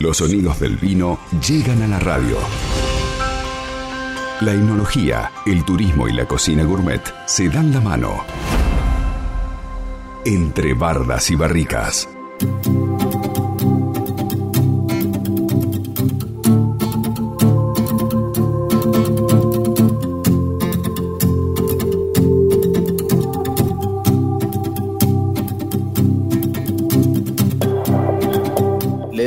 Los sonidos del vino llegan a la radio. La enología, el turismo y la cocina gourmet se dan la mano. Entre bardas y barricas.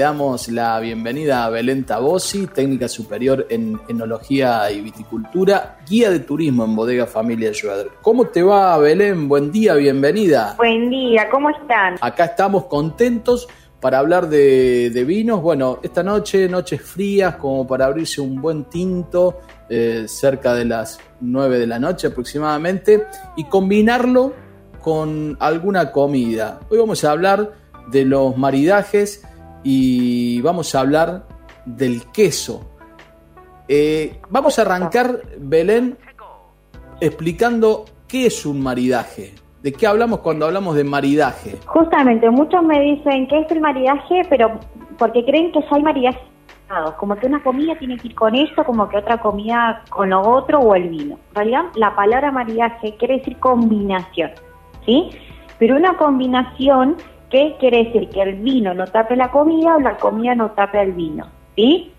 Damos la bienvenida a Belén Tabosi, técnica superior en enología y viticultura, guía de turismo en Bodega Familia Schroeder. ¿Cómo te va, Belén? Buen día, bienvenida. Buen día, ¿cómo están? Acá estamos contentos para hablar de, vinos. Bueno, esta noche, noches frías, como para abrirse un buen tinto, eh, cerca de las 9 de la noche aproximadamente, y combinarlo con alguna comida. Hoy vamos a hablar de los maridajes y vamos a hablar del queso. Eh, vamos a arrancar, Belén, explicando qué es un maridaje. ¿De qué hablamos cuando hablamos de maridaje? Justamente, muchos me dicen que es el maridaje, pero porque creen que hay maridajes como que una comida tiene que ir con eso, como que otra comida con lo otro o el vino. En realidad, la palabra maridaje quiere decir combinación, ¿sí? Pero una combinación ¿Qué quiere decir? Que el vino no tape la comida o la comida no tape el vino, ¿sí?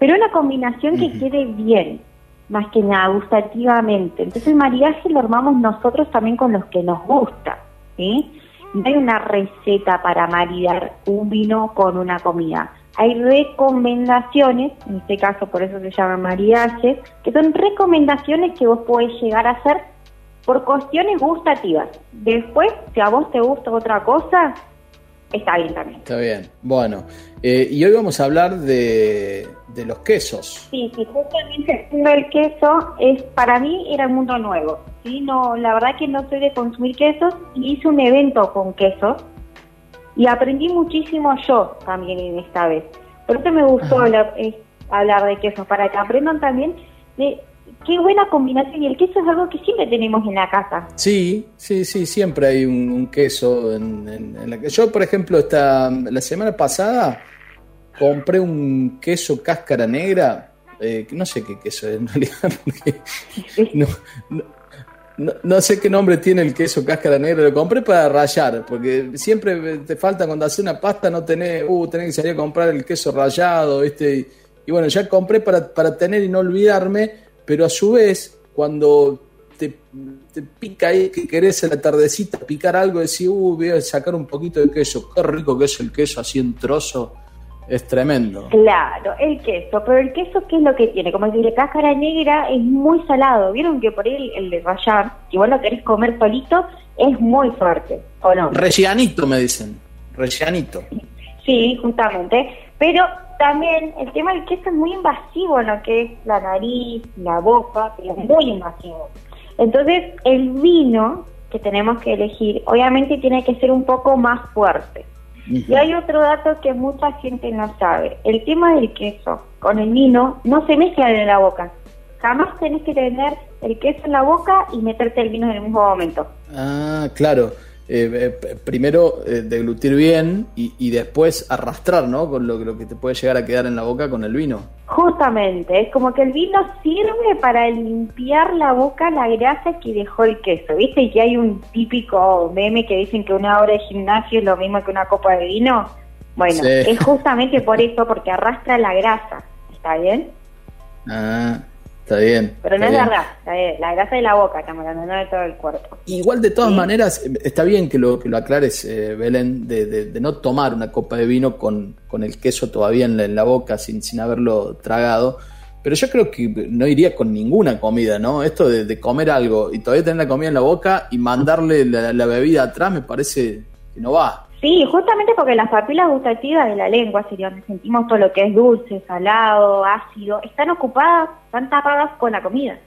Pero una combinación que quede bien, más que nada, gustativamente. Entonces el mariaje lo armamos nosotros también con los que nos gusta, ¿sí? No hay una receta para maridar un vino con una comida. Hay recomendaciones, en este caso por eso se llama mariaje, que son recomendaciones que vos podés llegar a hacer por cuestiones gustativas. Después, si a vos te gusta otra cosa, está bien también. Está bien. Bueno, eh, y hoy vamos a hablar de, los quesos. Sí, sí, justamente el queso es para mí era un mundo nuevo. ¿sí? No, la verdad que no soy de consumir quesos y hice un evento con quesos y aprendí muchísimo yo también en esta vez. Por eso me gustó hablar, hablar de quesos, para que aprendan también de qué buena combinación. Y el queso es algo que siempre tenemos en la casa. Sí, sí, sí, siempre hay un, queso en, la que Yo, por ejemplo, esta, la semana pasada compré un queso cáscara negra. Eh, no sé qué queso es en realidad. no, sé qué nombre tiene el queso cáscara negra. Lo compré para rayar, porque siempre te falta cuando haces una pasta, no tenés, uh, tenés que salir a comprar el queso rayado, este. Y bueno, ya compré para, para tener y no olvidarme pero a su vez, cuando te, pica ahí que querés en la tardecita picar algo, decís, uh, voy a sacar un poquito de queso, qué rico que es el queso así en trozo, es tremendo. Claro, el queso, pero el queso, ¿qué es lo que tiene? Como si la cáscara negra es muy salado, vieron que por ahí el, de rayar, si vos lo querés comer solito, es muy fuerte, ¿o no? Rellanito me dicen, rellanito. Sí, justamente, pero también el tema del queso es muy invasivo en lo que es la nariz, la boca, es muy invasivo. Entonces, el vino que tenemos que elegir, obviamente tiene que ser un poco más fuerte. Y hay otro dato que mucha gente no sabe. El tema del queso con el vino no se mezcla en la boca. Jamás tenés que tener el queso en la boca y meterte el vino en el mismo momento. Ah, claro. Eh, eh, primero eh, deglutir bien y, después arrastrar, ¿no? Con lo, lo, que te puede llegar a quedar en la boca con el vino. Justamente, es como que el vino sirve para limpiar la boca la grasa que dejó el queso, ¿viste? Y que hay un típico meme que dicen que una hora de gimnasio es lo mismo que una copa de vino. Bueno, es justamente por eso, porque arrastra la grasa, ¿está bien? Ah, Está bien. Pero no es la grasa, la grasa de la boca, estamos hablando, no de todo el cuerpo. Igual, de todas maneras, está bien que lo, que lo aclares, eh, Belén, de, no tomar una copa de vino con, con el queso todavía en la, boca, sin, sin haberlo tragado. Pero yo creo que no iría con ninguna comida, ¿no? Esto de, comer algo y todavía tener la comida en la boca y mandarle la, la bebida atrás me parece que no va. Sí, justamente porque las papilas gustativas de la lengua, sería donde sentimos todo lo que es dulce, salado, ácido, están ocupadas, están tapadas con la comida.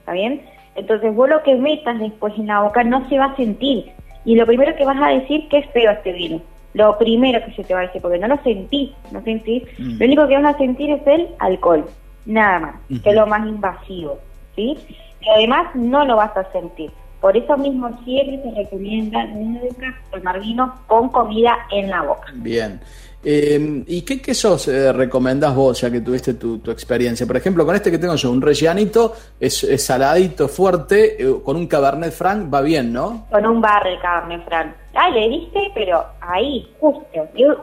¿Está bien? Entonces vos lo que metas después en la boca no se va a sentir. Y lo primero que vas a decir que es feo este vino. Lo primero que se te va a decir, porque no lo sentís, no sentís. Mm. Lo único que vas a sentir es el alcohol, nada más, que es lo más invasivo. ¿sí? Y además no lo vas a sentir. Por eso mismo siempre se recomienda nunca tomar vino con comida en la boca. Bien. Eh, ¿Y qué quesos eh, recomendás vos, ya que tuviste tu, tu, experiencia? Por ejemplo, con este que tengo yo, un rellanito, es, es saladito, fuerte, eh, con un Cabernet Franc va bien, ¿no? Con un barrel Cabernet Franc. Ah, le diste, pero ahí, justo,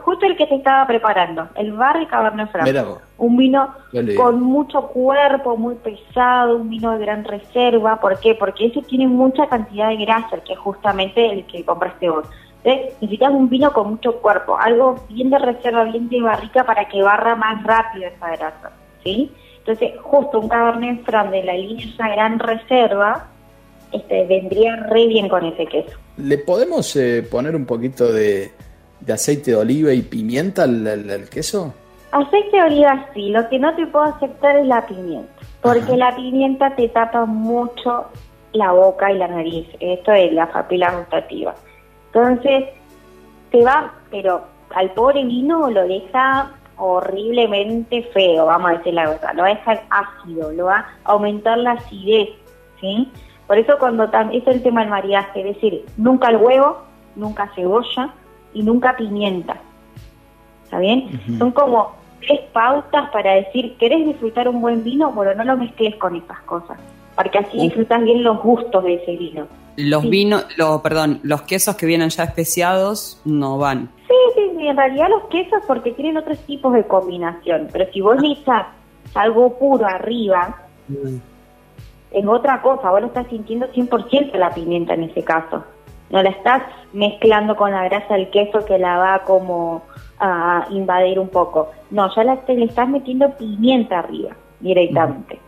justo el que te estaba preparando, el barrel Cabernet Franc. Vos. Un vino con mucho cuerpo, muy pesado, un vino de gran reserva. ¿Por qué? Porque ese tiene mucha cantidad de grasa, que es justamente el que compraste vos. Entonces, necesitas un vino con mucho cuerpo, algo bien de reserva, bien de barrica para que barra más rápido esa grasa, ¿sí? Entonces, justo un Cabernet Franc de la línea esa gran reserva, este, vendría re bien con ese queso. ¿Le podemos eh, poner un poquito de, de, aceite de oliva y pimienta al, al, al, queso? Aceite de oliva sí, lo que no te puedo aceptar es la pimienta, porque Ajá. la pimienta te tapa mucho la boca y la nariz, esto es la papila gustativa. Entonces, te va, pero al pobre vino lo deja horriblemente feo, vamos a decir la verdad, lo va a dejar ácido, lo va a aumentar la acidez, ¿sí? Por eso cuando es el tema del maridaje, es decir, nunca el huevo, nunca cebolla y nunca pimienta. ¿Está bien? Uh -huh. Son como tres pautas para decir, ¿querés disfrutar un buen vino? Bueno, no lo mezcles con esas cosas, porque así -huh. disfrutas bien los gustos de ese vino. Los sí. vinos, lo, perdón, los quesos que vienen ya especiados no van. Sí, sí, sí, en realidad los quesos porque tienen otros tipos de combinación, pero si vos le echás algo puro arriba, mm. es otra cosa, vos lo estás sintiendo 100% la pimienta en ese caso. No la estás mezclando con la grasa del queso que la va como a invadir un poco. No, ya la, te, le estás metiendo pimienta arriba directamente. Mm.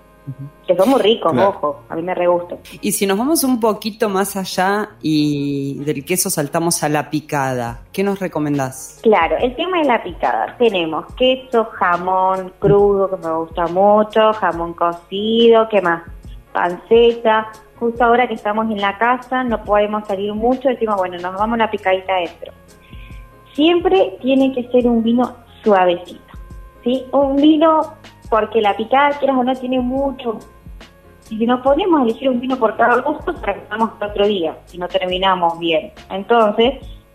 Que son muy ricos, claro. ojo, a mí me re gusta. Y si nos vamos un poquito más allá y del queso saltamos a la picada, ¿qué nos recomendás? Claro, el tema de la picada, tenemos queso, jamón crudo, que me gusta mucho, jamón cocido, ¿qué más? Panceta, justo ahora que estamos en la casa, no podemos salir mucho, decimos, bueno, nos vamos a la picadita adentro. Siempre tiene que ser un vino suavecito, ¿sí? Un vino porque la picada, quieras o no, tiene mucho. Si nos ponemos a elegir un vino por cada gusto, fracasamos otro día, si no terminamos bien. Entonces,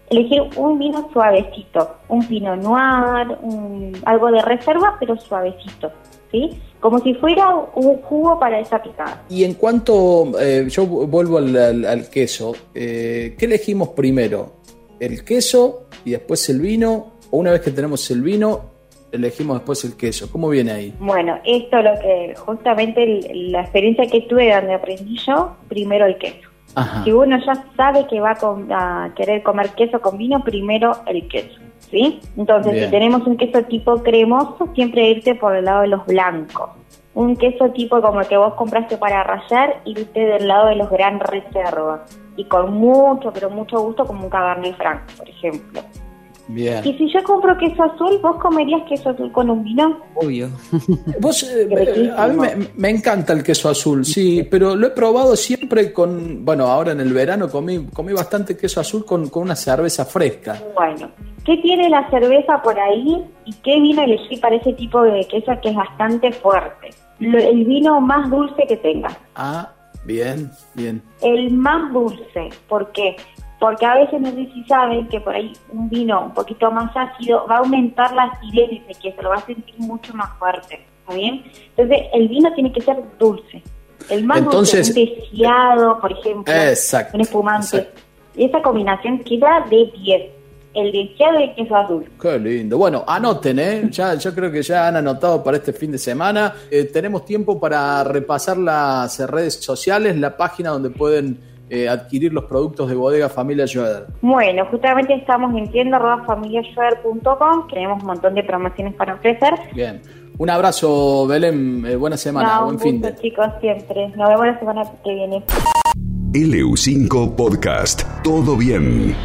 elegir un vino suavecito, un Pinot Noir, un, algo de reserva, pero suavecito, ¿sí? Como si fuera un jugo para esa picada. Y en cuanto, eh, yo vuelvo al, al, al queso, eh, ¿qué elegimos primero? ¿El queso y después el vino? ¿O una vez que tenemos el vino, elegimos después el queso. ¿Cómo viene ahí? Bueno, esto lo que justamente la experiencia que tuve donde aprendí yo, primero el queso. Ajá. Si uno ya sabe que va a, com a, querer comer queso con vino, primero el queso, ¿sí? Entonces, Bien. si tenemos un queso tipo cremoso, siempre irte por el lado de los blancos. Un queso tipo como el que vos compraste para rallar, irte del lado de los gran reserva. Y con mucho, pero mucho gusto, como un Cabernet Franc, por ejemplo. Bien. Y si yo compro queso azul, ¿vos comerías queso azul con un vino? Obvio. Vos, eh, a mí me, me, encanta el queso azul, sí, pero lo he probado siempre con, bueno, ahora en el verano comí, comí bastante queso azul con, con una cerveza fresca. Bueno, ¿qué tiene la cerveza por ahí y qué vino elegí para ese tipo de queso que es bastante fuerte? Lo, el vino más dulce que tenga. Ah, bien, bien. El más dulce, ¿por qué? Porque a veces no sé si saben que por ahí un vino un poquito más ácido va a aumentar la acidez de queso, lo va a sentir mucho más fuerte, ¿está bien? Entonces el vino tiene que ser dulce, el más Entonces, dulce, un deseado, por ejemplo, exacto, un espumante, exacto. y esa combinación queda de 10. El deseado de queso azul. Qué lindo. Bueno, anoten, ¿eh? Ya, yo creo que ya han anotado para este fin de semana. Eh, tenemos tiempo para repasar las redes sociales, la página donde pueden eh, adquirir los productos de bodega Familia Schroeder? Bueno, justamente estamos en tienda.familiaschroeder.com, tenemos un montón de promociones para ofrecer. Bien. Un abrazo, Belén. Eh, buena semana, no, buen gusto, fin de. chicos, siempre. Nos vemos la semana que viene. LU5 Podcast. Todo bien.